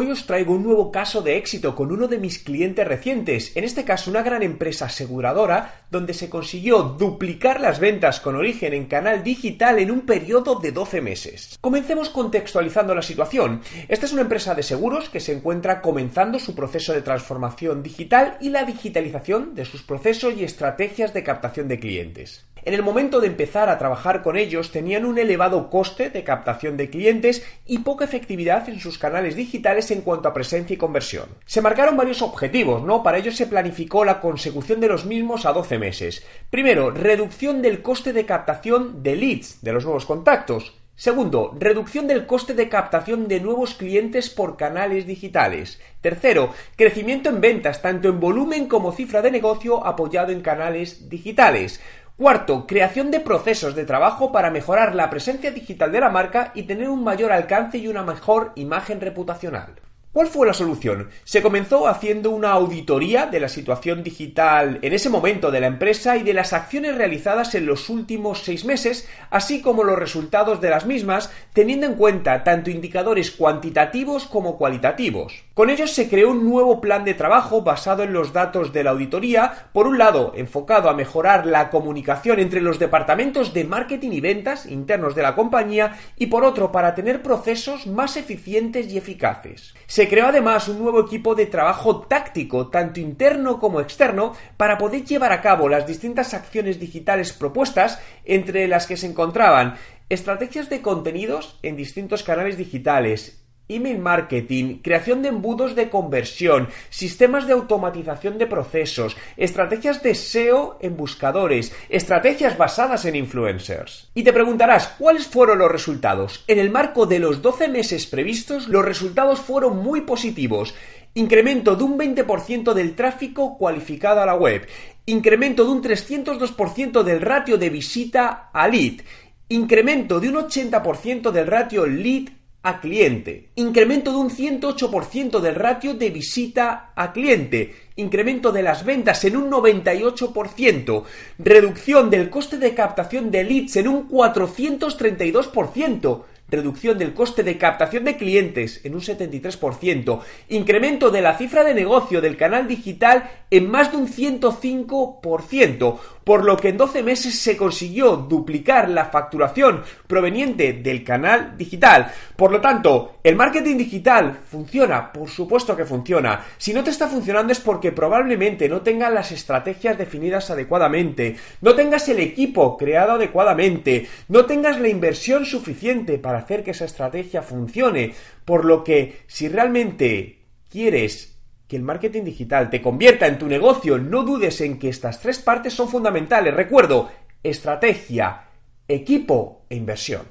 Hoy os traigo un nuevo caso de éxito con uno de mis clientes recientes, en este caso una gran empresa aseguradora donde se consiguió duplicar las ventas con origen en canal digital en un periodo de 12 meses. Comencemos contextualizando la situación. Esta es una empresa de seguros que se encuentra comenzando su proceso de transformación digital y la digitalización de sus procesos y estrategias de captación de clientes. En el momento de empezar a trabajar con ellos tenían un elevado coste de captación de clientes y poca efectividad en sus canales digitales en cuanto a presencia y conversión. Se marcaron varios objetivos, ¿no? Para ello se planificó la consecución de los mismos a 12 meses. Primero, reducción del coste de captación de leads, de los nuevos contactos. Segundo, reducción del coste de captación de nuevos clientes por canales digitales. Tercero, crecimiento en ventas, tanto en volumen como cifra de negocio apoyado en canales digitales. Cuarto, creación de procesos de trabajo para mejorar la presencia digital de la marca y tener un mayor alcance y una mejor imagen reputacional. ¿Cuál fue la solución? Se comenzó haciendo una auditoría de la situación digital en ese momento de la empresa y de las acciones realizadas en los últimos seis meses, así como los resultados de las mismas, teniendo en cuenta tanto indicadores cuantitativos como cualitativos. Con ellos se creó un nuevo plan de trabajo basado en los datos de la auditoría, por un lado enfocado a mejorar la comunicación entre los departamentos de marketing y ventas internos de la compañía y por otro para tener procesos más eficientes y eficaces. Creó además un nuevo equipo de trabajo táctico, tanto interno como externo, para poder llevar a cabo las distintas acciones digitales propuestas, entre las que se encontraban estrategias de contenidos en distintos canales digitales, email marketing, creación de embudos de conversión, sistemas de automatización de procesos, estrategias de SEO en buscadores, estrategias basadas en influencers. Y te preguntarás, ¿cuáles fueron los resultados? En el marco de los 12 meses previstos, los resultados fueron muy positivos. Incremento de un 20% del tráfico cualificado a la web. Incremento de un 302% del ratio de visita a lead. Incremento de un 80% del ratio lead a cliente. Incremento de un 108% del ratio de visita a cliente. Incremento de las ventas en un 98%. Reducción del coste de captación de leads en un 432% reducción del coste de captación de clientes en un 73%, incremento de la cifra de negocio del canal digital en más de un 105%, por lo que en 12 meses se consiguió duplicar la facturación proveniente del canal digital. Por lo tanto, el marketing digital funciona, por supuesto que funciona. Si no te está funcionando es porque probablemente no tengas las estrategias definidas adecuadamente, no tengas el equipo creado adecuadamente, no tengas la inversión suficiente hacer que esa estrategia funcione. Por lo que si realmente quieres que el marketing digital te convierta en tu negocio, no dudes en que estas tres partes son fundamentales. Recuerdo, estrategia, equipo e inversión.